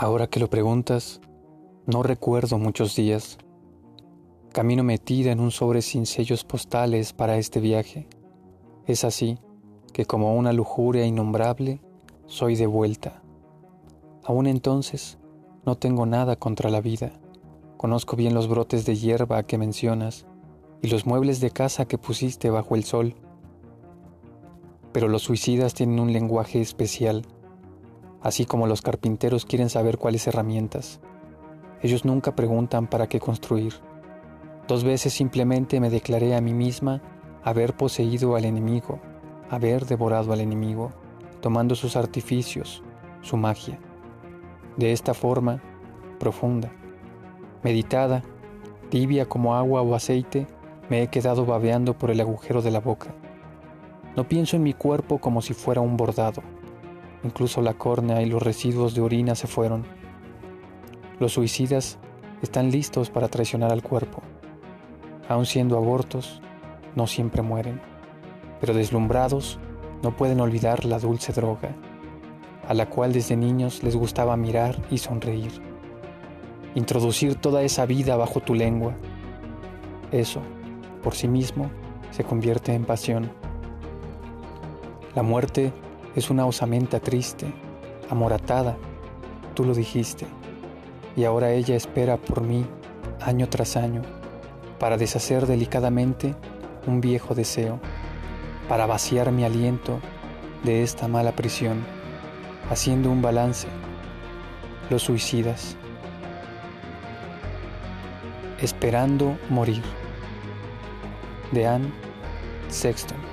Ahora que lo preguntas, no recuerdo muchos días. Camino metida en un sobre sin sellos postales para este viaje. Es así que como una lujuria innombrable, soy de vuelta. Aún entonces, no tengo nada contra la vida. Conozco bien los brotes de hierba que mencionas y los muebles de casa que pusiste bajo el sol. Pero los suicidas tienen un lenguaje especial así como los carpinteros quieren saber cuáles herramientas. Ellos nunca preguntan para qué construir. Dos veces simplemente me declaré a mí misma haber poseído al enemigo, haber devorado al enemigo, tomando sus artificios, su magia. De esta forma, profunda, meditada, tibia como agua o aceite, me he quedado babeando por el agujero de la boca. No pienso en mi cuerpo como si fuera un bordado Incluso la córnea y los residuos de orina se fueron. Los suicidas están listos para traicionar al cuerpo. Aun siendo abortos, no siempre mueren, pero deslumbrados no pueden olvidar la dulce droga, a la cual desde niños les gustaba mirar y sonreír. Introducir toda esa vida bajo tu lengua. Eso, por sí mismo, se convierte en pasión. La muerte es una osamenta triste, amoratada, tú lo dijiste, y ahora ella espera por mí año tras año para deshacer delicadamente un viejo deseo, para vaciar mi aliento de esta mala prisión, haciendo un balance. Los suicidas. Esperando morir. De Anne Sexton.